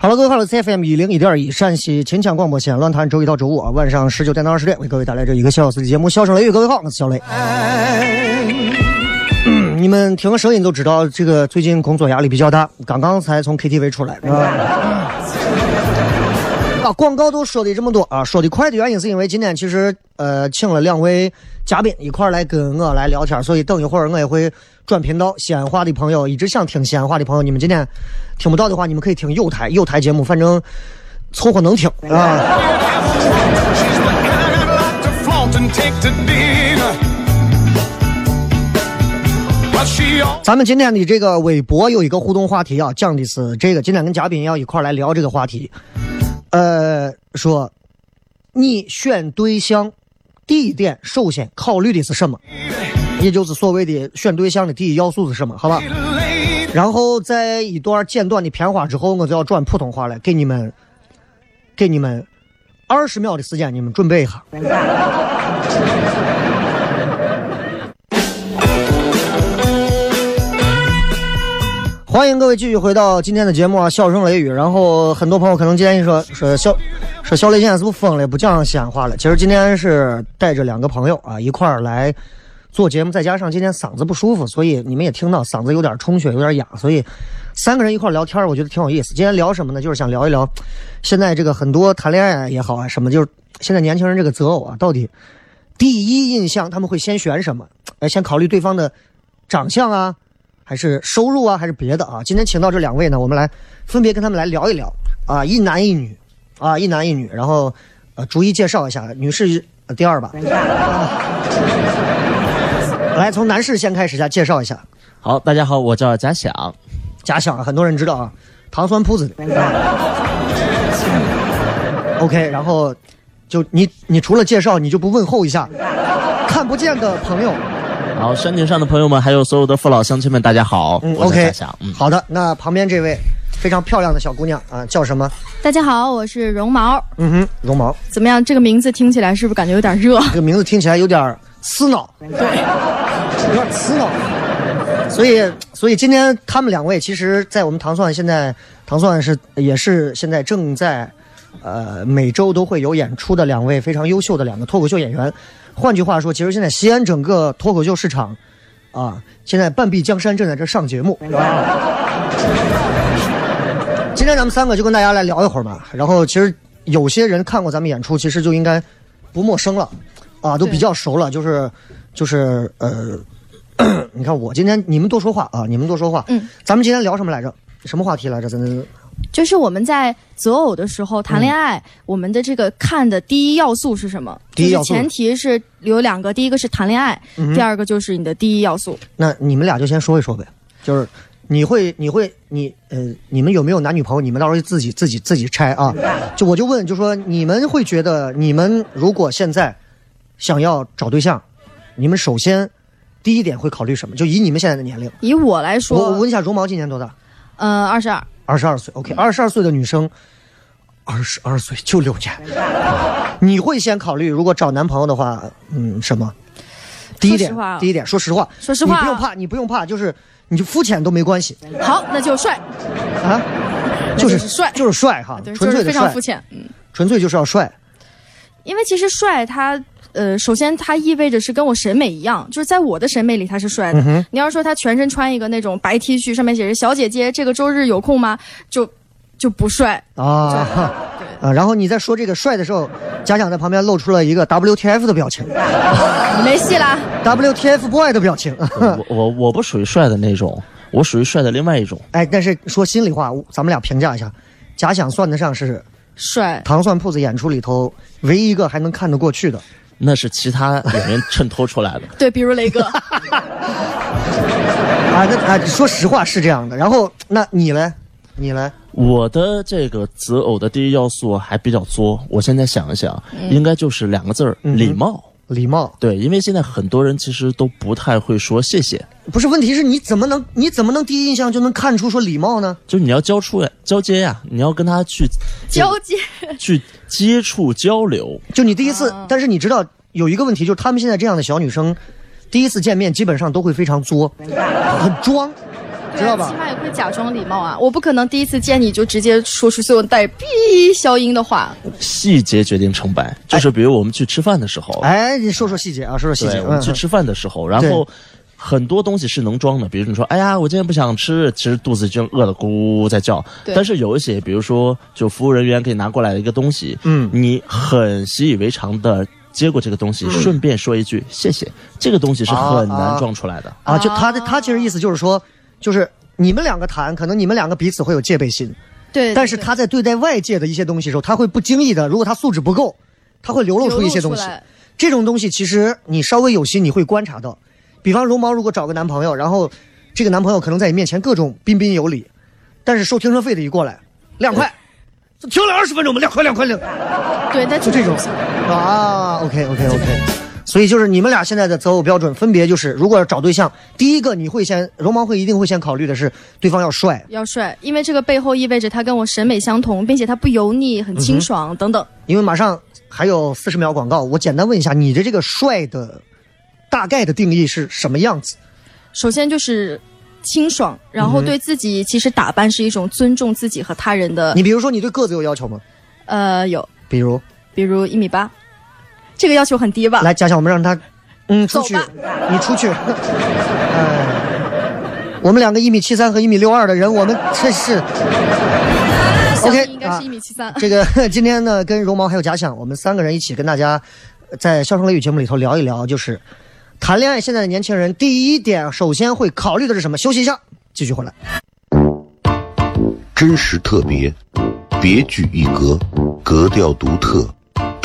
Hello，各位好，我是 CFM 一零一点一陕西秦腔广播西安论坛，周一到周五啊晚上十九点到二十点为各位带来这一个小时的节目《笑声雷雨》。各位好，我是小雷。嗯你们听个声音都知道，这个最近工作压力比较大，刚刚才从 KTV 出来。啊广告都说的这么多啊，说的快的原因是因为今天其实呃请了两位嘉宾一块来跟我来聊天，所以等一会儿我也会转频道。西安话的朋友一直想听西安话的朋友，你们今天听不到的话，你们可以听有台有台节目，反正凑合能听啊。咱们今天的这个微博有一个互动话题啊，讲的是这个，今天跟嘉宾要一块来聊这个话题。呃，说你选对象第一点首先考虑的是什么？也就是所谓的选对象的第一要素是什么？好吧。然后在一段简短的片花之后，我就要转普通话了给你们，给你们二十秒的时间，你们准备一下。欢迎各位继续回到今天的节目啊，笑声雷雨。然后很多朋友可能建议说说小说小雷现在是不是疯了，不讲西安话了？其实今天是带着两个朋友啊一块儿来做节目，再加上今天嗓子不舒服，所以你们也听到嗓子有点充血，有点哑，所以三个人一块儿聊天，我觉得挺有意思。今天聊什么呢？就是想聊一聊现在这个很多谈恋爱也好啊，什么就是现在年轻人这个择偶啊，到底第一印象他们会先选什么？哎，先考虑对方的长相啊，还是收入啊，还是别的啊？今天请到这两位呢，我们来分别跟他们来聊一聊啊，一男一女啊，一男一女，然后呃，逐一介绍一下，女士、呃第二吧。来，从男士先开始一下介绍一下。好，大家好，我叫贾想。家乡啊，很多人知道啊，糖酸铺子的。OK，然后就你你除了介绍，你就不问候一下看不见的朋友。好，山顶上的朋友们，还有所有的父老乡亲们，大家好，嗯，OK，嗯，好的，那旁边这位非常漂亮的小姑娘啊，叫什么？大家好，我是绒毛。嗯哼，绒毛。怎么样？这个名字听起来是不是感觉有点热？这个名字听起来有点刺挠，对，有点刺挠。所以，所以今天他们两位，其实，在我们糖蒜现在，糖蒜是也是现在正在，呃，每周都会有演出的两位非常优秀的两个脱口秀演员。换句话说，其实现在西安整个脱口秀市场，啊，现在半壁江山正在这上节目。今天咱们三个就跟大家来聊一会儿嘛。然后，其实有些人看过咱们演出，其实就应该不陌生了，啊，都比较熟了。就是，就是呃，你看我今天你们多说话啊，你们多说话。嗯，咱们今天聊什么来着？什么话题来着？咱就是我们在择偶的时候谈恋爱，我们的这个看的第一要素是什么？嗯第一前提是有两个，第一个是谈恋爱，嗯第二个就是你的第一要素。那你们俩就先说一说呗，就是你会你会你呃，你们有没有男女朋友？你们到时候自己自己自己拆啊。就我就问，就说你们会觉得，你们如果现在想要找对象，你们首先第一点会考虑什么？就以你们现在的年龄，以我来说我，问一下，绒毛今年多大？呃，二十二，二十二岁。OK，二十二岁的女生，二十二岁就六年，你会先考虑如果找男朋友的话，嗯，什么？第一点第一点，说实话，说实话你不用怕，你不用怕，就是你就肤浅都没关系好，那就帅，啊，就是帅，就是帅哈，对，纯粹非常肤，浅。嗯，纯粹就是要帅。因为其实帅它。呃，首先它意味着是跟我审美一样，就是在我的审美里他是帅嗯的。你要说他全身穿一个那种白 T 恤，上面写着“小姐姐，这个周日有空吗”，就就不帅。啊啊！然后你在说这个帅的时候，假想在旁边露出了一个 WTF 的表情 没戏啦。，WTF boy 的表情。我我我不属于帅的那种，我属于帅的另外一种。哎，但是说心里话，咱们俩评价一下，假想算得上是帅，糖蒜铺子演出里头唯一一个还能看得过去的。那是其他演员衬托出来的。对，比如雷哥，啊，那啊，说实话是这样的。然后，那你呢？你呢？我的这个择偶的第一要素还比较作，我现在想一想，应该就是两个字儿：礼貌。礼貌。对，因为现在很多人其实都不太会说谢谢，不是问题是你怎么能你怎么能第一印象就能看出说礼貌呢？就是你要交出呀，交接呀，你要跟他去交接，去接触交流。就你第一次，啊。但是你知道有一个问题，就是他们现在这样的小女生，第一次见面基本上都会非常作，很装，知道吧起？码也会假装礼貌啊。我不可能第一次见你就直接说出所有带 逼消音的话。细节决定成败，就是比如我们去吃饭的时候，哎，你说说细节啊，说说细节。我们去嗯吃饭的时候，然后很多东西是能装的，比如你说，哎呀，我今天不想吃，其实肚子已经饿得咕咕在叫。对但是有一些，比如说，就服务人员给你拿过来的一个东西，嗯你很习以为常的接过这个东西，顺便说一句谢谢，这个东西是很难装出来的。啊，就他的他其实意思就是说，就是你们两个谈，可能你们两个彼此会有戒备心，对，但是他在对待外界的一些东西的时候，他会不经意的，如果他素质不够，他会流露出一些东西。这种东西其实你稍微有心，你会观察到。比方绒毛如果找个男朋友，然后这个男朋友可能在你面前各种彬彬有礼，但是收停车费的一过来，两块，停了二十分钟嘛，两块两块两，对，但就这种啊。OK OK OK。所以就是你们俩现在的择偶标准分别就是，如果要找对象，第一个你会先容貌会一定会先考虑的是对方要帅，要帅，因为这个背后意味着他跟我审美相同，并且他不油腻、很清爽、等等。因为马上还有四十秒广告，我简单问一下，你的这个帅的大概的定义是什么样子？首先就是清爽，然后对自己其实打扮是一种尊重自己和他人的。你比如说，你对个子有要求吗？呃，有，比如，比如一米八，这个要求很低吧？来假想我们让他，嗯，出去你出去。哎，我们两个一米七三和一米六二的人，我们这是 OK，米应该是一米七三。这个 今天呢，跟绒毛还有假想，我们三个人一起跟大家呃在《笑声雷雨》节目里头聊一聊，就是谈恋爱。现在的年轻人第一点，首先会考虑的是什么？休息一下，继续回来。真实特别，别具一格，格调独特，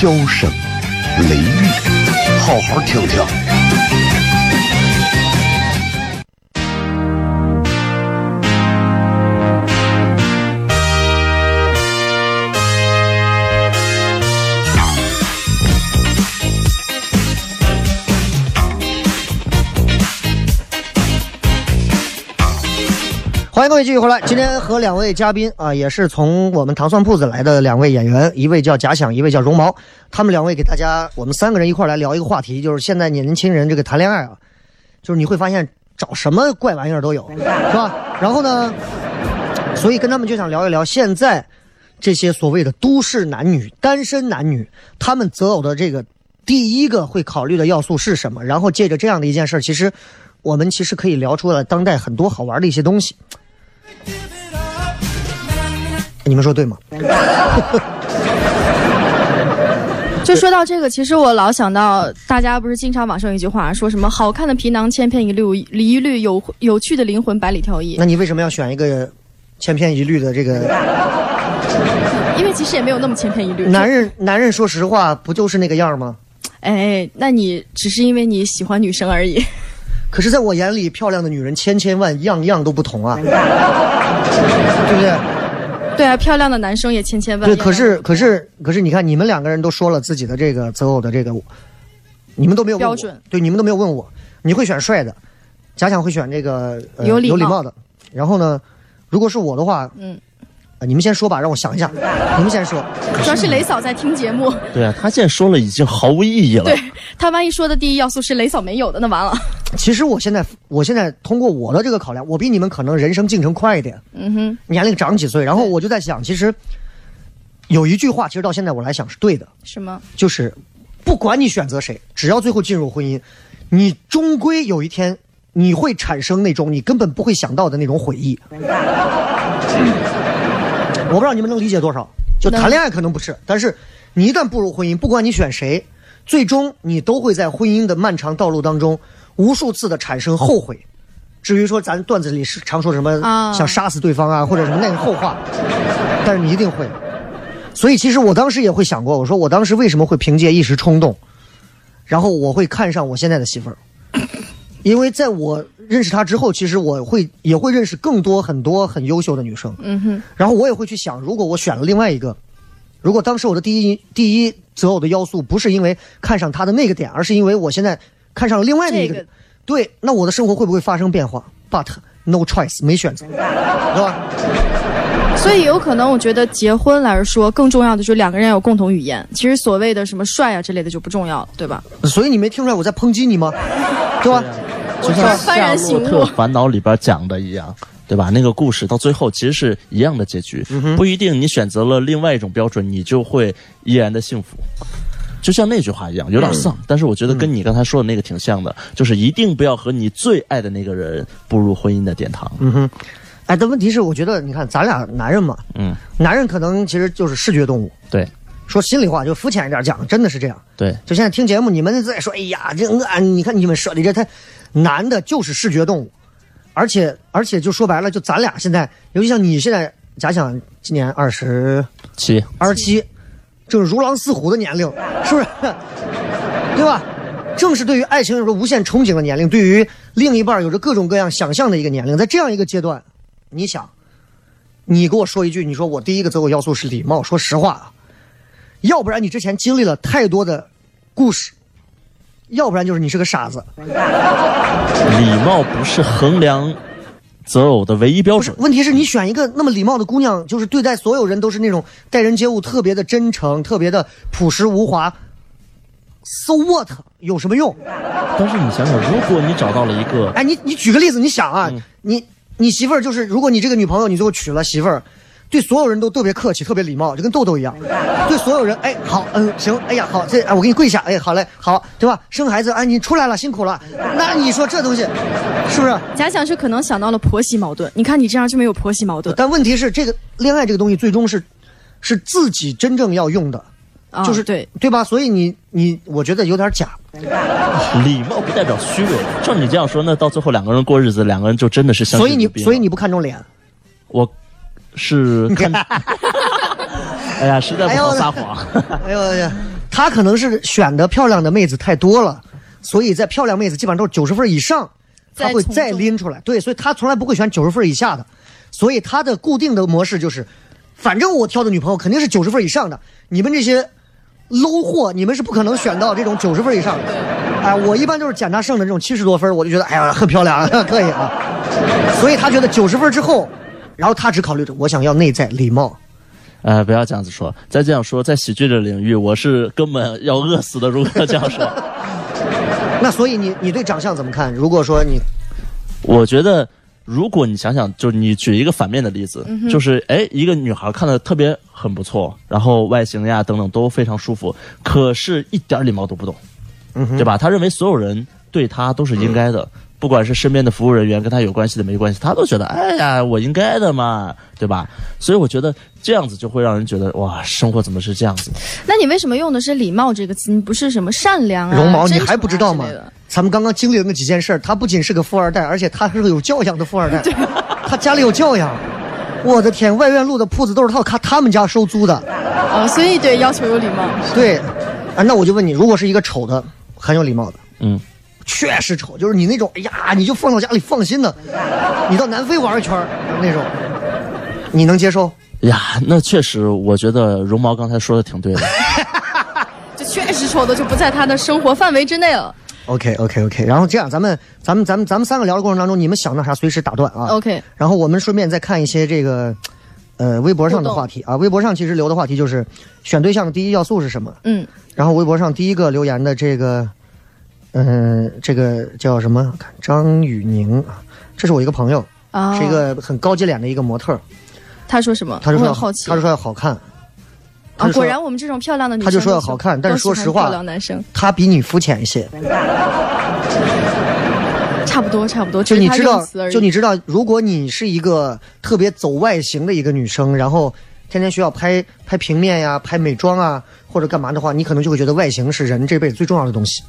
箫声雷雨，好好听听。各位继续回来。今天和两位嘉宾啊，也是从我们糖蒜铺子来的两位演员，一位叫贾想，一位叫绒毛。他们两位给大家，我们三个人一块来聊一个话题，就是现在年轻人这个谈恋爱啊，就是你会发现找什么怪玩意儿都有，是吧？然后呢，所以跟他们就想聊一聊现在这些所谓的都市男女、单身男女，他们择偶的这个第一个会考虑的要素是什么？然后借着这样的一件事儿，其实我们其实可以聊出来当代很多好玩的一些东西。你们说对吗？就说到这个，其实我老想到，大家不是经常网上有一句话说什么“好看的皮囊千篇一律，一律有有趣的灵魂百里挑一那你为什么要选一个千篇一律的这个？”，因为其实也没有那么千篇一律。男人，男人说实话不就是那个样儿吗？哎，那你只是因为你喜欢女生而已。可是，在我眼里，漂亮的女人千千万，样样都不同啊，对不对？对啊，漂亮的男生也千千万。对，可是，可是，可是，你看，你们两个人都说了自己的这个择偶的这个，你们都没有标准，对，你们都没有问我，你会选帅的，假想会选这个、呃、有礼貌。有礼貌的，然后呢，如果是我的话，嗯呃，你们先说吧，让我想一下，你们先说，主要是雷嫂在听节目，对啊，她现在说了已经毫无意义了。对他万一说的第一要素是雷嫂没有的，那完了。其实我现在，我现在通过我的这个考量，我比你们可能人生进程快一点，嗯哼，年龄长几岁，然后我就在想，其实有一句话，其实到现在我来想是对的，什么？就是不管你选择谁，只要最后进入婚姻，你终归有一天你会产生那种你根本不会想到的那种悔意。我不知道你们能理解多少，就谈恋爱可能不是，但是你一旦步入婚姻，不管你选谁，最终你都会在婚姻的漫长道路当中无数次的产生后悔。至于说咱段子里是常说什么啊想杀死对方啊，或者什么那个后话，但是你一定会。所以其实我当时也会想过，我说我当时为什么会凭借一时冲动，然后我会看上我现在的媳妇儿，因为在我认识她之后，其实我会也会认识更多很多很优秀的女生，嗯哼，然后我也会去想，如果我选了另外一个，如果当时我的第一第一择偶的要素不是因为看上她的那个点，而是因为我现在看上了另外的一个，这个对，那我的生活会不会发生变化？But no choice，没选择，对吧？所以有可能，我觉得结婚来说，更重要的就是两个人要有共同语言。其实所谓的什么帅啊之类的就不重要了，对吧？所以你没听出来我在抨击你吗？对吧？就像《幡夏然醒悟洛特烦恼》里边讲的一样，对吧？那个故事到最后其实是一样的结局，嗯不一定你选择了另外一种标准，你就会依然的幸福。就像那句话一样，有点丧，嗯但是我觉得跟你刚才说的那个挺像的，就是一定不要和你最爱的那个人步入婚姻的殿堂。嗯哼哎，但问题是，我觉得你看咱俩男人嘛，嗯，男人可能其实就是视觉动物。对说心里话，就肤浅一点讲，真的是这样。对，就现在听节目，你们在说，哎呀，这我你看你们说的这太，男的就是视觉动物，而且而且就说白了，就咱俩现在，尤其像你现在，假想今年二十七二十七，正是如狼似虎的年龄，是不是？对吧？正是对于爱情有着无限憧憬的年龄，对于另一半有着各种各样想象的一个年龄，在这样一个阶段，你想，你给我说一句，你说我第一个择偶要素是礼貌，说实话啊，要不然你之前经历了太多的故事，要不然就是你是个傻子。礼貌不是衡量择偶的唯一标准，。问题是你选一个那么礼貌的姑娘，就是对待所有人都是那种待人接物特别的真诚，特别的朴实无华。So what 有什么用？但是你想想，如果你找到了一个哎，你你举个例子，你想啊，你你媳妇儿就是，如果你这个女朋友你最后娶了媳妇儿，对所有人都特别客气，特别礼貌，就跟豆豆一样，对所有人，哎，好，嗯，行，哎呀，好，这，哎，我给你跪下，哎，好嘞，好，对吧？生孩子，哎，你出来了，辛苦了，那你说这东西，是不是？假想是可能想到了婆媳矛盾，你看你这样就没有婆媳矛盾，但问题是，这个恋爱这个东西最终是是自己真正要用的，啊就是对，对吧？所以你你，我觉得有点假。礼貌不代表虚伪。照你这样说，那到最后两个人过日子，两个人就真的是相所以你所以你不看重脸，我是看，哎呀，实在不好撒谎。哎呦呀，他可能是选的漂亮的妹子太多了，所以在漂亮妹子基本上都是九十分以上，他会再拎出来。对，所以他从来不会选九十分以下的，所以他的固定的模式就是，反正我挑的女朋友肯定是九十分以上的，你们这些 low 货，你们是不可能选到这种九十分以上的。哎，我一般就是捡他剩的这种七十多分，我就觉得哎呀很漂亮，可以啊。所以他觉得九十分之后，然后他只考虑着我想要内在礼貌。呃，不要这样子说，再这样说，在喜剧的领域，我是根本要饿死的。如果这样说，那所以你你对长相怎么看？如果说你我觉得如果你想想，就是你举一个反面的例子，就是哎，一个女孩看的特别很不错，然后外形呀等等都非常舒服，可是一点礼貌都不懂，嗯对吧？他认为所有人对他都是应该的。不管是身边的服务人员跟他有关系的没关系，他都觉得哎呀，我应该的嘛，对吧？所以我觉得这样子就会让人觉得哇，生活怎么是这样子？那你为什么用的是礼貌这个词？你不是什么善良啊？绒毛，你还不知道吗？咱们刚刚经历了那几件事儿，他不仅是个富二代，而且他是个有教养的富二代，他家里有教养。我的天，外院路的铺子都是他他他们家收租的。哦，所以对要求有礼貌。对，啊，那我就问你，如果是一个丑的，很有礼貌的，嗯，确实丑，就是你那种，哎呀，你就放到家里放心的，你到南非玩一圈儿那种，你能接受？呀，那确实，我觉得绒毛刚才说的挺对的。就确实丑的就不在他的生活范围之内了。OK OK OK，然后这样，咱们咱们咱们咱们三个聊的过程当中，你们想到啥随时打断啊。OK 然后我们顺便再看一些这个，呃，微博上的话题啊。微博上其实留的话题就是选对象的第一要素是什么？嗯，然后微博上第一个留言的这个，嗯、这个叫什么？看张雨宁啊，这是我一个朋友，啊，是一个很高级脸的一个模特，他说什么？他就说要好奇。他就说要好看，啊，果然我们这种漂亮的女生他就说要好看但是说实话漂亮男生他比你肤浅一些。差不多差不多，就你知道就你知道，如果你是一个特别走外形的一个女生，然后天天需要拍拍平面呀、拍美妆啊，或者干嘛的话，你可能就会觉得外形是人这辈子最重要的东西。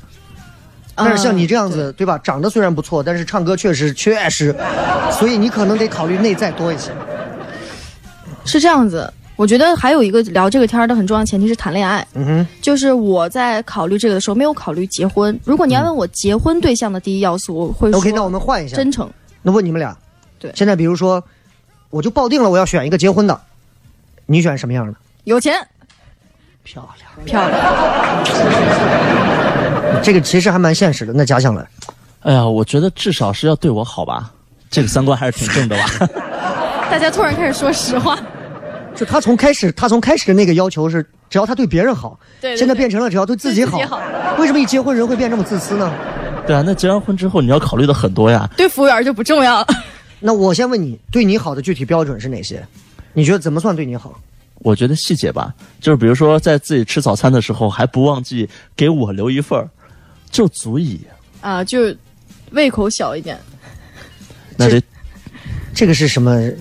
但是像你这样子，对吧？长得虽然不错，但是唱歌确实确实，所以你可能得考虑内在多一些。是这样子。我觉得还有一个聊这个天的很重要的前提是谈恋爱，嗯哼，就是我在考虑这个的时候没有考虑结婚。如果你要问我结婚对象的第一要素，我会说 OK，那我们换一下。真诚。那问你们俩，对现在比如说，我就抱定了我要选一个结婚的，你选什么样的？有钱漂亮，漂亮，这个其实还蛮现实的。那假想来，哎呀，我觉得至少是要对我好吧，这个三观还是挺正的吧。大家突然开始说实话。就他从开始，他从开始的那个要求是，只要他对别人好，对对现在变成了只要对自己好。己好为什么一结婚人会变这么自私呢？对啊，那结完婚之后你要考虑的很多呀。对服务员就不重要了。那我先问你，对你好的具体标准是哪些？你觉得怎么算对你好？我觉得细节吧，就是比如说在自己吃早餐的时候还不忘记给我留一份儿，就足以。啊，就胃口小一点。那这这个是什么？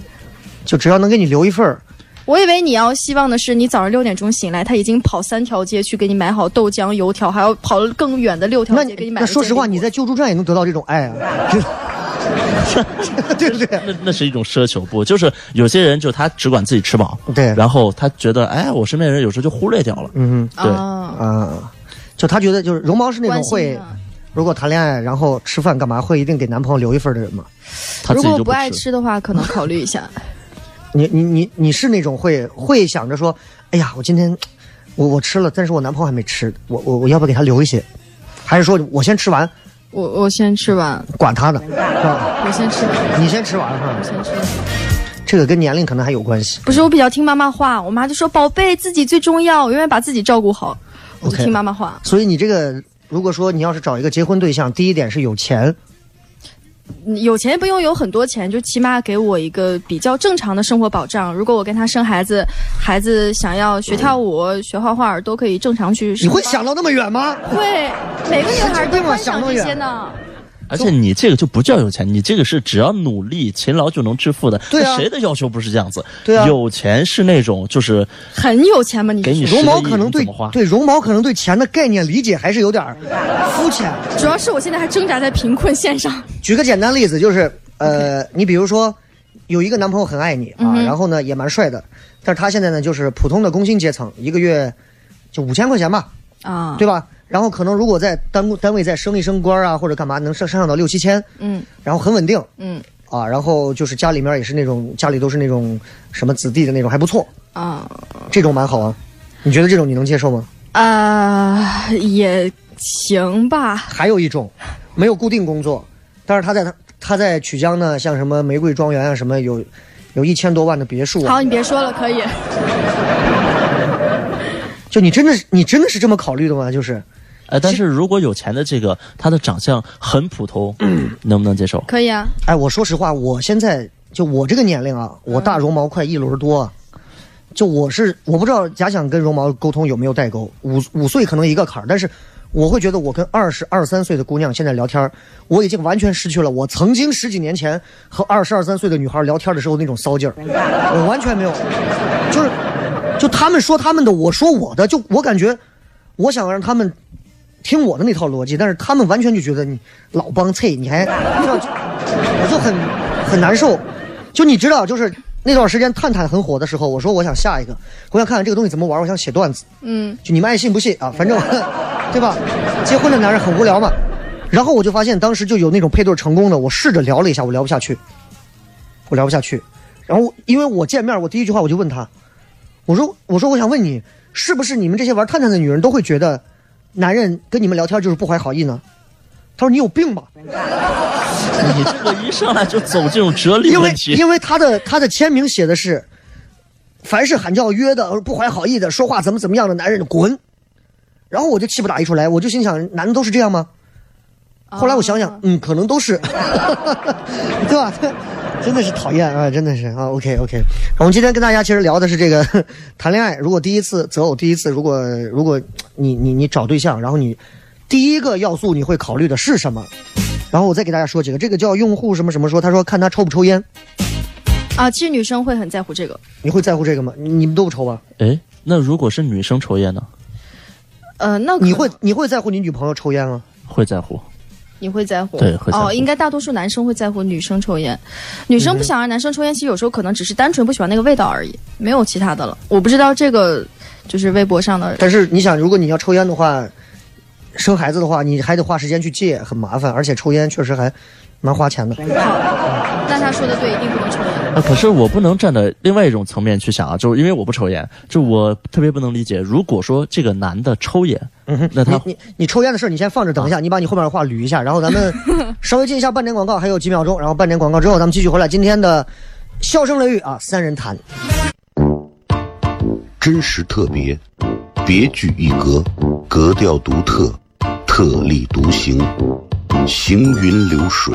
就只要能给你留一份儿，我以为你要希望的是，你早上六点钟醒来，他已经跑三条街去给你买好豆浆、油条，还要跑更远的六条街给你买。那说实话，你在救助站也能得到这种爱啊，对不对？那那是一种奢求，不就是有些人就他只管自己吃饱，对然后他觉得哎，我身边的人有时候就忽略掉了，嗯对啊，哼啊，就他觉得就是绒毛是那种会啊，如果谈恋爱然后吃饭干嘛会一定给男朋友留一份的人吗？如果不爱吃。的话，可能考虑一下。你你你你是那种会会想着说，哎呀，我今天我我吃了，但是我男朋友还没吃，我我我要不要给他留一些？还是说我先吃完，我我先吃完，管他呢，是吧？我先吃完，你先吃完哈我，先吃完。这个跟年龄可能还有关系。不是我比较听妈妈话，我妈就说宝贝自己最重要，我永远把自己照顾好，我就听妈妈话。所以你这个，如果说你要是找一个结婚对象，第一点是有钱，有钱不用有很多钱，就起码给我一个比较正常的生活保障。如果我跟他生孩子，孩子想要学跳舞、学画画，都可以正常去。你会想到那么远吗？会，每个女孩都神经病啊幻想这些呢。而且你这个就不叫有钱，你这个是只要努力勤劳就能致富的。对啊谁的要求不是这样子？对啊有钱是那种就是很有钱吗？你给你说绒毛可能对10个亿你怎么花对绒毛可能对钱的概念理解还是有点儿 肤浅。主要是我现在还挣扎在贫困线上。举个简单例子，就是呃，你比如说有一个男朋友很爱你啊，然后呢也蛮帅的，但是他现在呢就是普通的工薪阶层，一个月就五千块钱吧，啊，对吧？然后可能如果在单单位再升一升官啊，或者干嘛，能上上到六七千，嗯然后很稳定嗯啊，然后就是家里面也是那种家里都是那种什么子弟的那种，还不错，啊这种蛮好啊。你觉得这种你能接受吗？啊，也行吧。还有一种，没有固定工作，但是他在他他在曲江呢，像什么玫瑰庄园啊，什么有有一千多万的别墅啊好，，你别说了，可以。就你真的是你真的是这么考虑的吗？就是哎，但是如果有钱的这个，他的长相很普通，能不能接受？可以啊，哎，我说实话，我现在就我这个年龄啊，我大绒毛快一轮多啊。就我是我不知道假想跟绒毛沟通有没有代沟，五五岁可能一个坎儿，但是我会觉得我跟二十二三岁的姑娘现在聊天，我已经完全失去了我曾经十几年前和二十二三岁的女孩聊天的时候那种骚劲儿，我完全没有，就是就他们说他们的，我说我的，就我感觉我想让他们听我的那套逻辑，但是他们完全就觉得你老帮菜，你还我就很很难受。就你知道，就是那段时间探探很火的时候，我说我想下一个，我想看看这个东西怎么玩，我想写段子。嗯，就你们爱信不信啊，反正对吧？结婚的男人很无聊嘛。然后我就发现当时就有那种配对成功的，我试着聊了一下，我聊不下去，我聊不下去。然后因为我见面，我第一句话我就问他，我说我说我想问你，是不是你们这些玩探探的女人都会觉得男人跟你们聊天就是不怀好意呢？他说你有病吧？你这个一上来就走这种哲理因为问题，因为他的他的签名写的是，凡是喊叫约的不怀好意的说话怎么怎么样的男人滚。然后我就气不打一处来，我就心想，男的都是这样吗？后来我想想，嗯，可能都是，对吧？真的是讨厌啊，真的是啊。OK OK，我们今天跟大家其实聊的是这个谈恋爱，如果第一次择偶，第一次如果如果你你你找对象，然后你第一个要素你会考虑的是什么？然后我再给大家说几个，这个叫用户什么什么说，他说看他抽不抽烟，啊，其实女生会很在乎这个。你会在乎这个吗？你你们都不抽吧？哎，那如果是女生抽烟呢？呃，那你会你会在乎你女朋友抽烟吗？会在乎？你会在乎？对哦，应该大多数男生会在乎女生抽烟，女生不想让男生抽烟，其实有时候可能只是单纯不喜欢那个味道而已，没有其他的了。我不知道这个就是微博上的但是你想，如果你要抽烟的话，生孩子的话，你还得花时间去戒，很麻烦，而且抽烟确实还蛮花钱的。那他说的对，一定不能抽烟。啊，可是我不能站在另外一种层面去想啊，就是因为我不抽烟，就我特别不能理解，如果说这个男的抽烟，嗯那他你你你抽烟的事儿你先放着，等一下，你把你后面的话捋一下，然后咱们稍微进一下半点广告，还有几秒钟，然后半点广告之后，咱们继续回来今天的笑声雷雨啊三人谈。真实特别，别具一格，格调独特，特立独行，行云流水，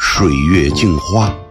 水月镜花，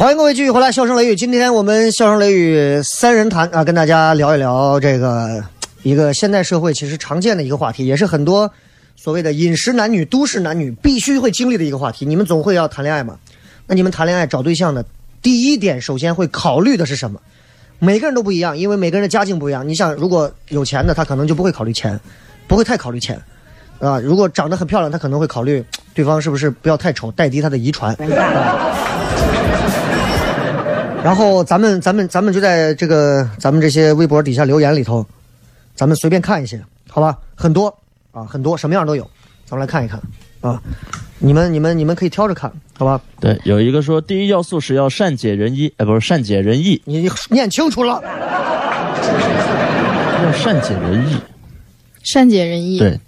欢迎各位继续回来，笑声雷雨。今天我们笑声雷雨三人谈啊，跟大家聊一聊这个一个现代社会其实常见的一个话题，也是很多所谓的饮食男女、都市男女必须会经历的一个话题。你们总会要谈恋爱嘛？那你们谈恋爱找对象的第一点，首先会考虑的是什么？每个人都不一样，因为每个人的家境不一样。你想，如果有钱的，他可能就不会考虑钱，不会太考虑钱，啊。如果长得很漂亮，他可能会考虑对方是不是不要太丑，带低他的遗传。然后咱们咱们咱们就在这个咱们这些微博底下留言里头，咱们随便看一些，好吧？很多啊，很多什么样都有，咱们来看一看啊。你们你们你们可以挑着看，好吧？对，有一个说第一要素是要善解人意，哎，不是善解人意，你你念清楚了，要善解人意。善解人意。对，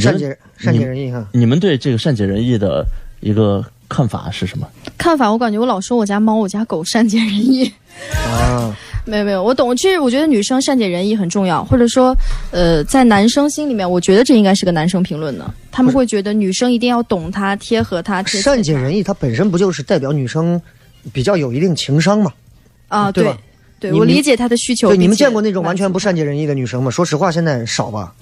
善解善解人意哈。你们对这个善解人意的一个看法是什么？看法，我感觉我老说我家猫、我家狗善解人意。啊，没有没有，我懂。其实我觉得女生善解人意很重要，或者说，呃，在男生心里面，我觉得这应该是个男生评论呢。他们会觉得女生一定要懂他、贴合他、贴他善解人意，它本身不就是代表女生比较有一定情商嘛。啊，对吧对，我理解他的需求。对，你们见过那种完全不善解人意的女生吗？说实话，现在少吧。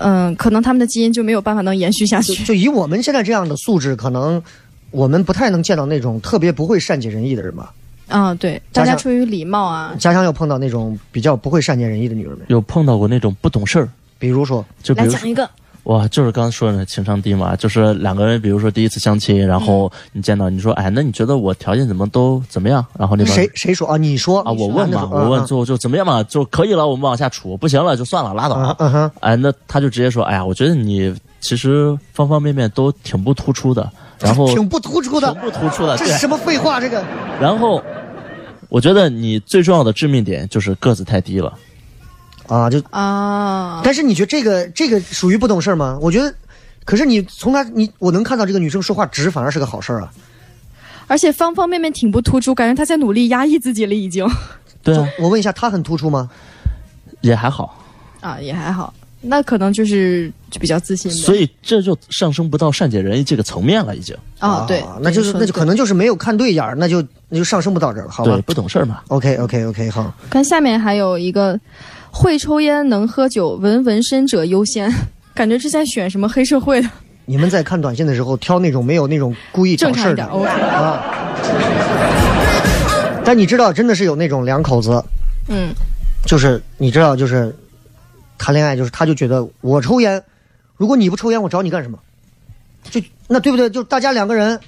嗯，可能他们的基因就没有办法能延续下去。就以我们现在这样的素质，可能我们不太能见到那种特别不会善解人意的人吧。啊，对，大家出于礼貌啊，家乡有碰到那种比较不会善解人意的女人没？有碰到过那种不懂事儿，比如说，就比如说来讲一个。哇，就是刚刚说的情商低嘛，就是两个人，比如说第一次相亲，然后你见到你说，哎，那你觉得我条件怎么都怎么样？然后那边谁谁说啊？你说啊，我问嘛，我问啊就就怎么样嘛，就可以了，我们往下处，不行了就算了，拉倒。哎，那他就直接说，哎呀，我觉得你其实方方面面都挺不突出的，然后 挺不突出的挺，不突出的，这是。什么废话？这个然后我觉得你最重要的致命点就是个子太低了。啊，就啊，但是你觉得这个这个属于不懂事儿吗？我觉得，可是你从他你我能看到这个女生说话直，反而是个好事儿啊。而且方方面面挺不突出，感觉她在努力压抑自己了，已经对啊，我问一下，她很突出吗？也还好，啊，也还好。那可能就是就比较自信呗。所以这就上升不到善解人意这个层面了，已经。啊，对，那就是那就可能就是没有看对眼儿，那就那就上升不到这儿了，好吧对，不懂事儿嘛。？OK OK OK，好，看下面还有一个会抽烟能喝酒，纹纹身者优先。感觉是在选什么黑社会的，你们在看短信的时候挑那种没有那种故意找。事儿的啊。但你知道，真的是有那种两口子，嗯，就是你知道，就是谈恋爱，就是他就觉得我抽烟，如果你不抽烟，我找你干什么？就那对不对？就大家两个人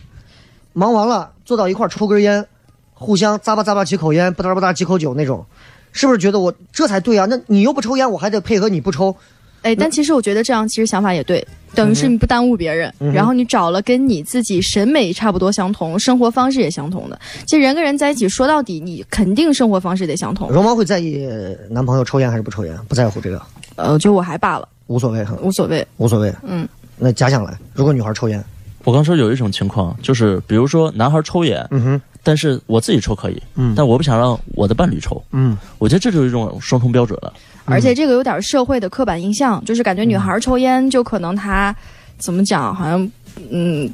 忙完了，坐到一块儿抽根烟，互相咂吧咂吧几口烟，不嗒不嗒几口酒那种，是不是觉得我这才对啊？那你又不抽烟，我还得配合你不抽，哎，但其实我觉得这样其实想法也对，等于是你不耽误别人，嗯然后你找了跟你自己审美差不多相同、生活方式也相同的。其实人跟人在一起，说到底，你肯定生活方式得相同。容毛会在意男朋友抽烟还是不抽烟？不在乎这个，呃，就我还罢了，无所谓哈，无所谓。无所谓。嗯，那假想来，如果女孩抽烟，我刚说有一种情况，就是比如说男孩抽烟，嗯哼，但是我自己抽可以，嗯但我不想让我的伴侣抽，嗯，我觉得这就是一种双重标准了。而且这个有点社会的刻板印象，就是感觉女孩抽烟就可能她怎么讲，好像嗯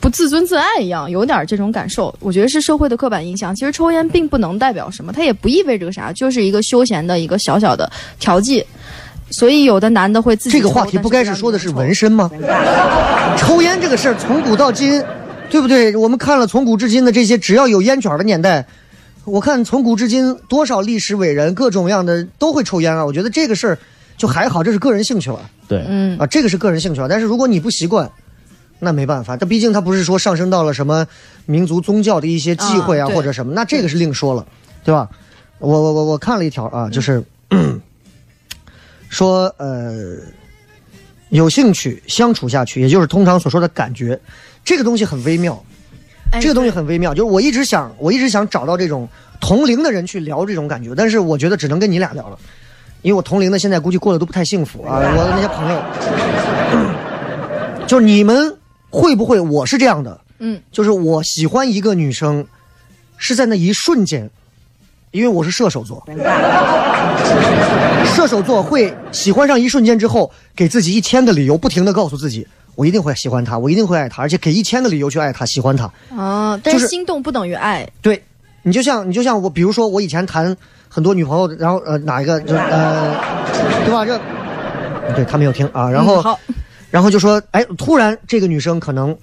不自尊自爱一样，有点这种感受。我觉得是社会的刻板印象。其实抽烟并不能代表什么，它也不意味着个啥，就是一个休闲的一个小小的调剂。所以有的男的会自己这个话题不该是说的是纹身？吗？抽烟这个事儿从古到今，对不对？我们看了从古至今的这些，只要有烟卷的年代，我看从古至今多少历史伟人，各种样的都会抽烟啊。我觉得这个事儿就还好，这是个人兴趣了对，嗯，啊，这个是个人兴趣了。但是如果你不习惯，那没办法，但毕竟它不是说上升到了什么民族宗教的一些忌讳啊啊或者什么，那这个是另说了，对吧？我我我我看了一条啊，就是、说呃，有兴趣相处下去，也就是通常所说的感觉，这个东西很微妙，哎这个东西很微妙。就是我一直想，我一直想找到这种同龄的人去聊这种感觉，但是我觉得只能跟你俩聊了，因为我同龄的现在估计过得都不太幸福啊，我的那些朋友，就是你们会不会？我是这样的，嗯，就是我喜欢一个女生，是在那一瞬间，因为我是射手座，射手座会喜欢上一瞬间之后，给自己一千个理由，不停的告诉自己，我一定会喜欢他，我一定会爱他，而且给一千个理由去爱他，喜欢他。啊，但是是心动不等于爱。对，你就像你就像我，比如说我以前谈很多女朋友，然后呃哪一个就呃，对吧？这对他没有听啊，然后、嗯好，然后就说，哎，突然这个女生可能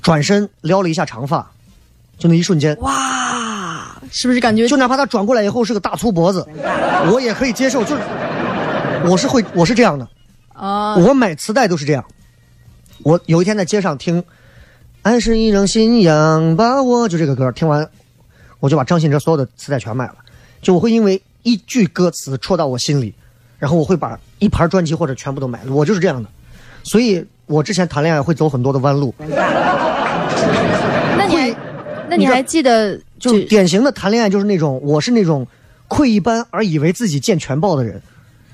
转身撩了一下长发，就那一瞬间，哇，是不是感觉就哪怕他转过来以后是个大粗脖子，我也可以接受。就是我是会我是这样的，啊？我买磁带都是这样。我有一天在街上听《爱是一种信仰把我》就这个歌，听完我就把张信哲所有的磁带全买了。就我会因为一句歌词戳到我心里，然后我会把一盘专辑或者全部都买了。我就是这样的，所以我之前谈恋爱会走很多的弯路，那你那你还记得就典型的谈恋爱就是那种我是那种窥一斑而以为自己见全豹的人。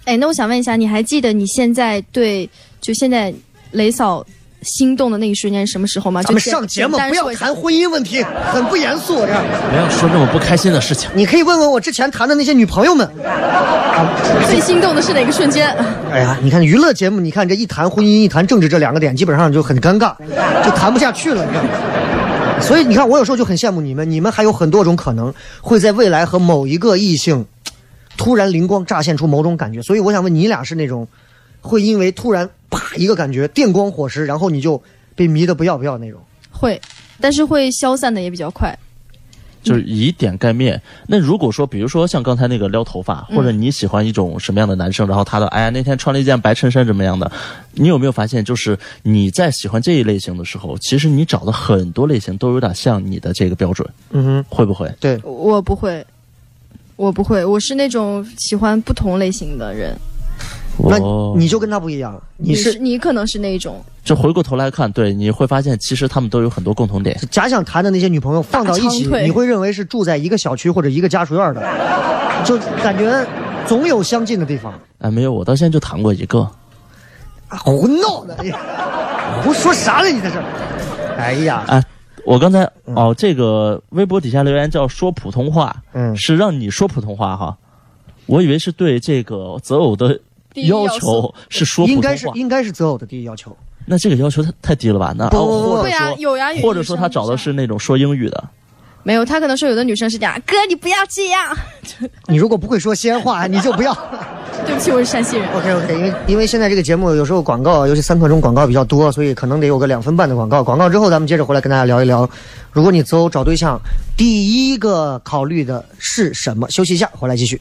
哎，那我想问一下，你还记得你现在对就现在雷嫂心动的那一瞬间是什么时候吗？咱们就简上节目不要谈婚姻问题，很不严肃。这样，不要说这么不开心的事情。你可以问问我之前谈的那些女朋友们。最心动的是哪个瞬间？哎呀，你看娱乐节目，你看这一谈婚姻，一谈政治这两个点，基本上就很尴尬，就谈不下去了，你知道吗？所以你看，我有时候就很羡慕你们，你们还有很多种可能会在未来和某一个异性突然灵光乍现出某种感觉。所以我想问你俩是那种会因为突然啪一个感觉电光火石，然后你就被迷得不要不要那种。会，但是会消散的也比较快。就是以点盖面。那如果说，比如说像刚才那个撩头发，或者你喜欢一种什么样的男生，然后他的哎呀那天穿了一件白衬衫怎么样的，你有没有发现，就是你在喜欢这一类型的时候，其实你找的很多类型都有点像你的这个标准，嗯哼，会不会？对，我不会，我不会，我是那种喜欢不同类型的人。那哦你就跟他不一样，你是你可能是那一种，就回过头来看，对，你会发现其实他们都有很多共同点。假想谈的那些女朋友放到一起你会认为是住在一个小区或者一个家属院的，就感觉总有相近的地方。哎，没有，我到现在就谈过一个。啊胡闹呢！哎呀，胡说啥呢？你在这儿？哎呀，哎，我刚才哦，这个微博底下留言叫说普通话，嗯是让你说普通话哈。我以为是对这个择偶的要要求是说应该是应该是择偶的第一要求。那这个要求太太低了吧？那不哦不不会啊或者说有呀有或者说他找的是那种说英语的，没有，他可能说有的女生是这样，哥你不要这样。你如果不会说西安话，你就不要。对不起，我是山西人。OK OK，因为因为现在这个节目有时候广告，尤其三刻钟广告比较多，所以可能得有个两分半的广告。广告之后，咱们接着回来跟大家聊一聊，如果你择偶找对象，第一个考虑的是什么？休息一下，回来继续。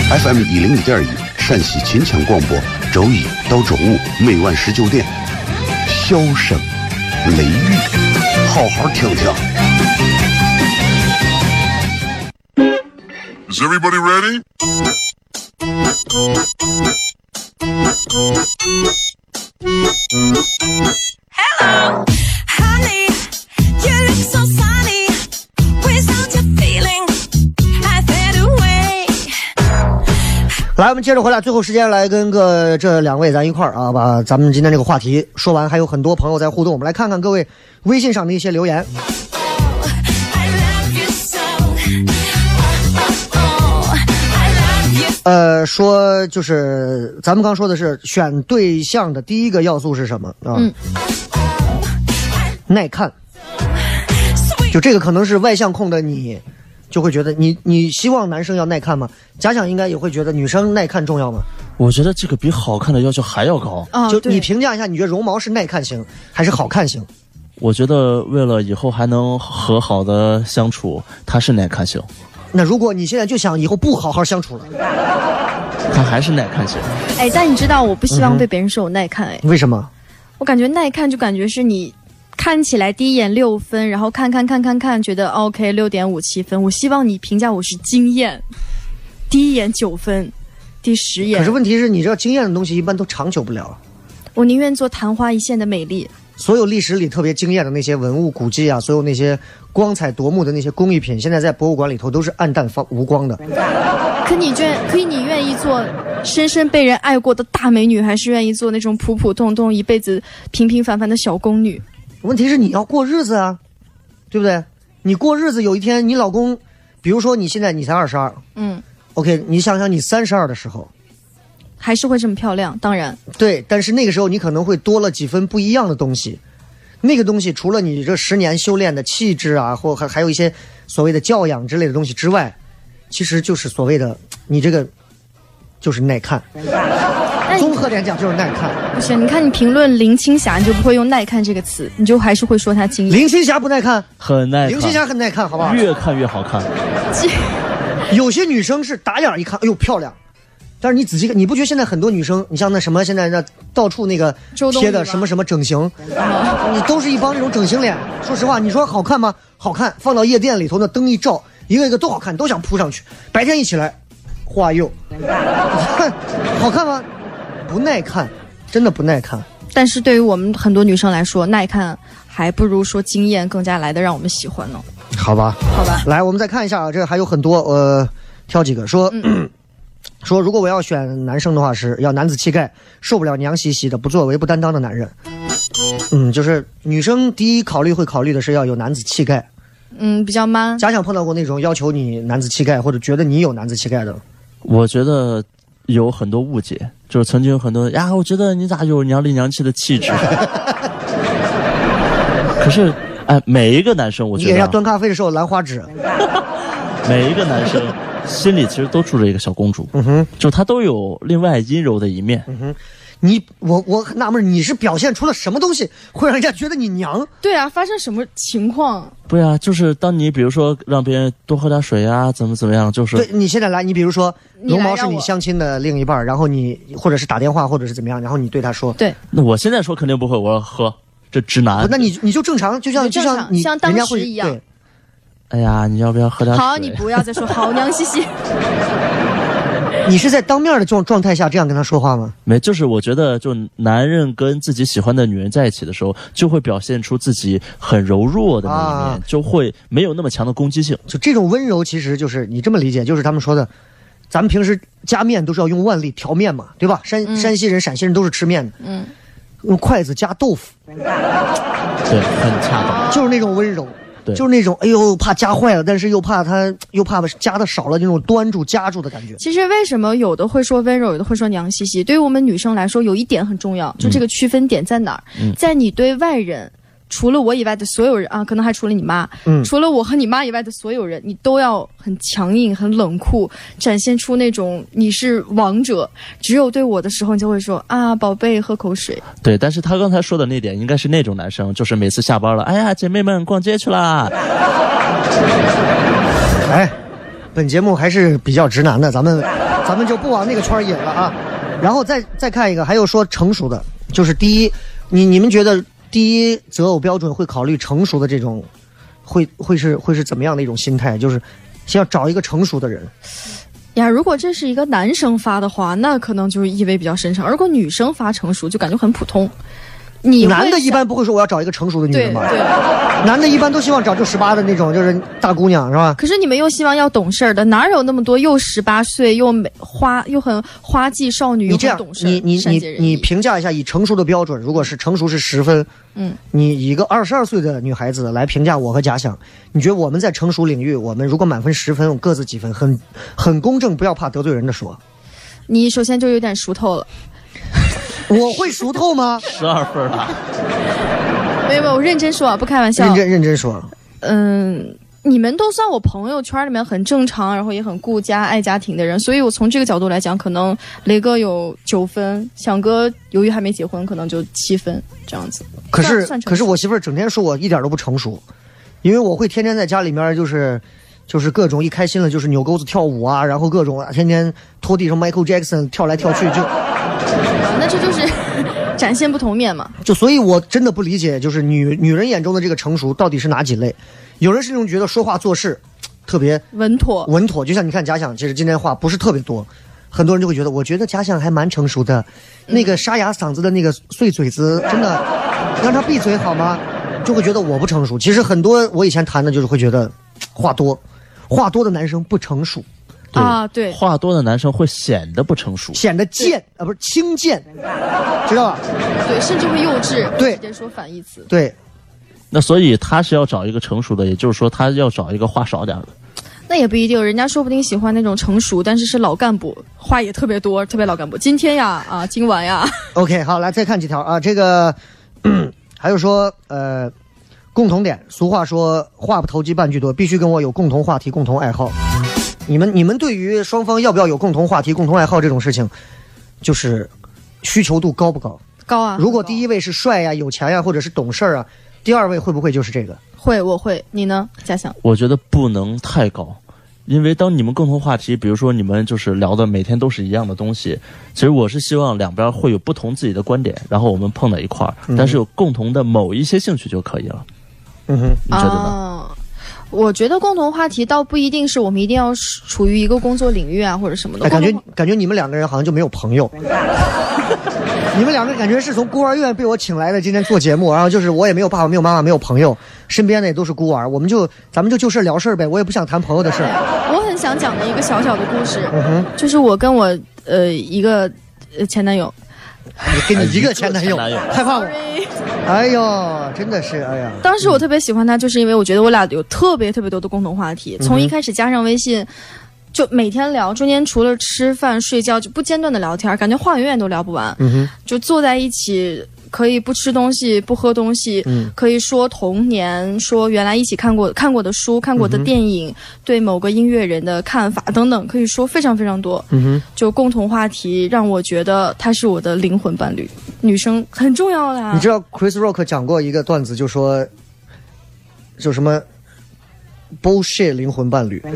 FM 一零一点一，陕西秦腔广播，周一到周五每晚十九点，笑声雷雨，好好听听。Is everybody ready? 来，我们接着回来，最后时间来跟个这两位咱一块儿啊，把咱们今天这个话题说完。还有很多朋友在互动，我们来看看各位微信上的一些留言。Oh, oh, oh. 呃，说就是咱们刚说的是选对象的第一个要素是什么啊？嗯耐看，就这个可能是外向控的你，就会觉得你你希望男生要耐看吗？假想应该也会觉得女生耐看重要吗？我觉得这个比好看的要求还要高。啊，就你评价一下，你觉得绒毛是耐看型还是好看型？我觉得为了以后还能和好的相处，它是耐看型，那如果你现在就想以后不好好相处了，它还是耐看型。哎，但你知道，我不希嗯望被别人说我耐看。哎，为什么？我感觉耐看就感觉是你看起来第一眼六分，然后看看看看看，觉得 OK 六点五七分。我希望你评价我是惊艳，第一眼九分，第十眼可是问题是你知道，惊艳的东西一般都长久不了。我宁愿做昙花一现的美丽。所有历史里特别惊艳的那些文物古迹啊，所有那些光彩夺目的那些工艺品，现在在博物馆里头都是暗淡发无光的。可你愿，可以你愿意做深深被人爱过的大美女，还是愿意做那种普普通通一辈子平平凡凡的小宫女？问题是你要过日子啊，对不对？你过日子有一天你老公，比如说你现在你才二十二嗯，，OK，你想想你三十二的时候，还是会这么漂亮。当然，对，但是那个时候你可能会多了几分不一样的东西。那个东西除了你这十年修炼的气质啊，或还还有一些所谓的教养之类的东西之外，其实就是所谓的你这个就是耐看。那综合点讲就是耐看。不行，你看你评论林青霞，你就不会用耐看这个词，你就还是会说她惊艳。林青霞不耐看，很耐看，林青霞很耐看，好不好？越看越好看。有些女生是打眼一看，哎呦漂亮，但是你仔细看，你不觉得现在很多女生，你像那什么现在那到处那个贴的什么什么整形，你都是一帮那种整形脸。说实话，你说好看吗？好看，放到夜店里头那灯一照，一个一个都好看，都想扑上去。白天一起来，花釉，好看吗？不耐看，真的不耐看。但是对于我们很多女生来说，耐看还不如说经验更加来的让我们喜欢呢。好吧，好吧，来，我们再看一下啊，这还有很多，呃，挑几个说。说，如果我要选男生的话，是要男子气概，受不了娘兮兮的、不作为、不担当的男人。嗯，就是女生第一考虑会考虑的是要有男子气概。嗯，比较 man。假想碰到过那种要求你男子气概，或者觉得你有男子气概的？我觉得有很多误解，就是曾经有很多人呀，我觉得你咋有娘里娘气的气质？可是，哎，每一个男生，我觉得啊你给人家端咖啡的时候兰花指，每一个男生心里其实都住着一个小公主，嗯哼，就他都有另外阴柔的一面。你我我很纳闷，你是表现出了什么东西会让人家觉得你娘？对啊，发生什么情况？对啊、就是当你比如说让别人多喝点水啊，怎么怎么样，就是对你现在来，你比如说你龙毛是你相亲的另一半，然后你或者是打电话，或者是怎么样，然后你对他说，对，那我现在说肯定不会，我要喝这直男。那你你就正常，就像就像你像当人家会时一样对哎呀，你要不要喝点水？好，你不要再说好娘兮兮。你是在当面的状状态下这样跟他说话吗？没，就是我觉得，就男人跟自己喜欢的女人在一起的时候，就会表现出自己很柔弱的那一面，啊就会没有那么强的攻击性。就这种温柔，其实就是你这么理解，就是他们说的，咱们平时加面都是要用腕力调面嘛，对吧？山、山西人、陕西人都是吃面的，嗯，用筷子夹豆腐，对，很恰当。就是那种温柔。对就是那种哎呦怕夹坏了，但是又怕它又怕夹的少了那种端住夹住的感觉。其实为什么有的会说温柔，有的会说娘兮兮？对于我们女生来说，有一点很重要，就这个区分点在哪儿？嗯在你对外人。除了我以外的所有人啊，可能还除了你妈，嗯除了我和你妈以外的所有人，你都要很强硬、很冷酷，展现出那种你是王者。只有对我的时候，你就会说啊，宝贝，喝口水。对，但是他刚才说的那点，应该是那种男生，就是每次下班了，哎呀，姐妹们逛街去啦。哎，本节目还是比较直男的，咱们咱们就不往那个圈儿引了啊。然后再再看一个，还有说成熟的，就是第一，你你们觉得第一择偶标准会考虑成熟的这种，会会是会是怎么样的一种心态？就是先要找一个成熟的人，呀，如果这是一个男生发的话，那可能就是意味比较深长；如果女生发成熟，就感觉很普通。你男的一般不会说我要找一个成熟的女对人吧？对，男的一般都希望找就十八的那种，就是大姑娘是吧？可是你们又希望要懂事儿的，哪有那么多又十八岁又美花又很花季少女又你这样懂，事儿？你你你你评价一下，以成熟的标准，如果是成熟是十分，嗯，你一个二十二岁的女孩子来评价我和假想，你觉得我们在成熟领域，我们如果满分十分，我各自几分？很很公正，不要怕得罪人的说。你首先就有点熟透了。我会熟透吗？十二分了，没有没有，我认真说啊，不开玩笑。认真认真说，嗯，你们都算我朋友圈里面很正常，然后也很顾家、爱家庭的人，所以我从这个角度来讲，可能雷哥有九分，响哥由于还没结婚，可能就七分这样子。可是可是我媳妇儿整天说我一点都不成熟，因为我会天天在家里面就是。就是各种一开心了就是扭钩子跳舞啊，然后各种啊天天拖地上 Michael Jackson 跳来跳去，就啊，那这就是 展现不同面嘛。就所以，我真的不理解，就是女女人眼中的这个成熟到底是哪几类？有人是那种觉得说话做事特别稳妥，稳妥，就像你看假想，其实今天话不是特别多，很多人就会觉得，我觉得假想还蛮成熟的，那个沙哑嗓子的那个碎嘴子，真的让他闭嘴好吗？就会觉得我不成熟。其实很多我以前谈的就是会觉得话多，话多的男生不成熟，对啊，对，话多的男生会显得不成熟。显得贱啊，不是轻贱，知道吧？对，甚至会幼稚，对直接说反义词。对，那所以他是要找一个成熟的，也就是说他要找一个话少点的。那也不一定，人家说不定喜欢那种成熟，但是是老干部，话也特别多，特别老干部。今天呀，啊，今晚呀，OK，好，来再看几条啊，这个 还有说呃，共同点，俗话说话不投机半句多，必须跟我有共同话题、共同爱好。你们你们对于双方要不要有共同话题、共同爱好这种事情，就是需求度高不高？高啊。如果第一位是帅呀、有钱呀，或者是懂事儿啊，第二位会不会就是这个？会，我会，你呢，嘉祥？我觉得不能太高，因为当你们共同话题，比如说你们就是聊的每天都是一样的东西，其实我是希望两边会有不同自己的观点，然后我们碰到一块儿，但是有共同的某一些兴趣就可以了。嗯哼，你觉得呢？啊我觉得共同话题倒不一定是我们一定要处于一个工作领域啊，或者什么的。哎，感觉感觉你们两个人好像就没有朋友。你们两个感觉是从孤儿院被我请来的，今天做节目，然后就是我也没有爸爸，没有妈妈，没有朋友，身边的也都是孤儿，我们就咱们就就事聊事儿呗，我也不想谈朋友的事儿。我很想讲的一个小小的故事，就是我跟我呃一个呃前男友，你给你一个前男友前男友，害怕我？哎呦，真的是，哎呀，当时我特别喜欢他，就是因为我觉得我俩有特别特别多的共同话题，从一开始加上微信。就每天聊，中间除了吃饭睡觉就不间断的聊天，感觉话永远都聊不完。嗯哼，就坐在一起，可以不吃东西，不喝东西，嗯可以说童年，说原来一起看过看过的书、看过的电影，对某个音乐人的看法等等，可以说非常非常多。嗯哼，就共同话题让我觉得他是我的灵魂伴侣，女生很重要的啊。你知道 Chris Rock 讲过一个段子，就说，就什么 bullshit 灵魂伴侣，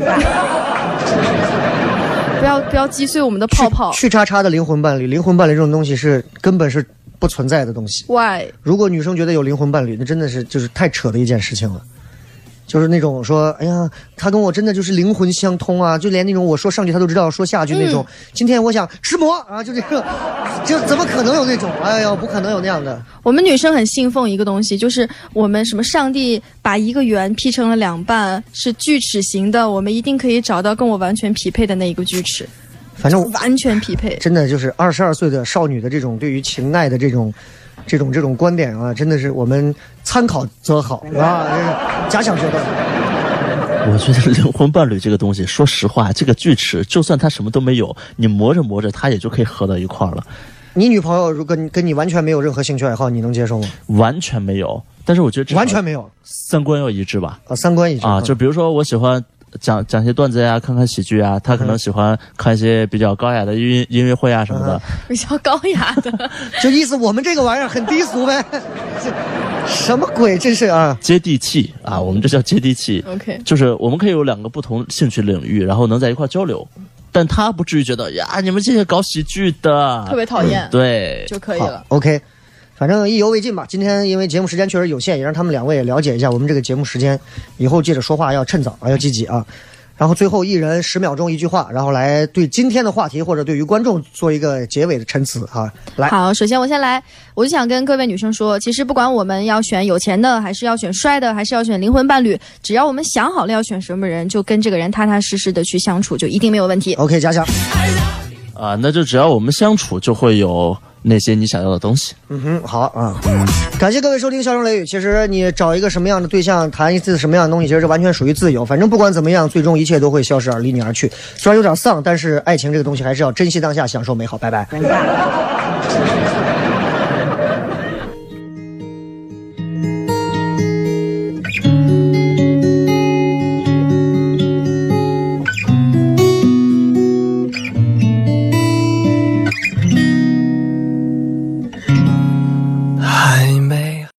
不要不要击碎我们的泡泡。去叉叉的灵魂伴侣，灵魂伴侣这种东西是根本是不存在的东西。Why？如果女生觉得有灵魂伴侣，那真的是就是太扯的一件事情了。就是那种说，哎呀，他跟我真的就是灵魂相通啊，就连那种我说上句他都知道说下句那种。今天我想吃馍啊，就这个，就怎么可能有那种？哎呀，不可能有那样的。我们女生很信奉一个东西，就是我们什么上帝把一个圆劈成了两半，是锯齿形的，我们一定可以找到跟我完全匹配的那一个锯齿，反正我完全匹配。真的就是二十二岁的少女的这种对于情爱的这种、这种、这种观点啊，真的是我们参考则好啊，假想决断。我觉得灵魂伴侣这个东西，说实话，这个锯齿就算它什么都没有，你磨着磨着，它也就可以合到一块儿了，你女朋友如果你跟你完全没有任何兴趣爱好，你能接受吗？完全没有。但是我觉得完全没有三观要一致吧。啊，三观一致啊，就比如说我喜欢讲讲些段子呀，看看喜剧啊，他可能喜欢看一些比较高雅的音音乐会啊什么的。比较高雅的，就意思我们这个玩意儿很低俗呗，这 什么鬼？这是啊！接地气啊，我们这叫接地气。OK 就是我们可以有两个不同兴趣领域，然后能在一块交流，但他不至于觉得呀，你们这些搞喜剧的特别讨厌，对，就可以了。，OK，反正意犹未尽吧。今天因为节目时间确实有限，也让他们两位也了解一下我们这个节目时间，以后记着说话要趁早啊，要积极啊。然后最后一人十秒钟一句话，然后来对今天的话题或者对于观众做一个结尾的陈词啊。来，好，首先我先来，我就想跟各位女生说，其实不管我们要选有钱的，还是要选帅的，还是要选灵魂伴侣，只要我们想好了要选什么人，就跟这个人踏踏实实的去相处，就一定没有问题。OK，假想，啊，那就只要我们相处，就会有那些你想要的东西。嗯哼，好啊。感谢各位收听《笑声雷雨》。其实你找一个什么样的对象，谈一次什么样的东西，其实这完全属于自由。反正不管怎么样，最终一切都会消失而离你而去。虽然有点丧，但是爱情这个东西还是要珍惜当下，享受美好。拜拜。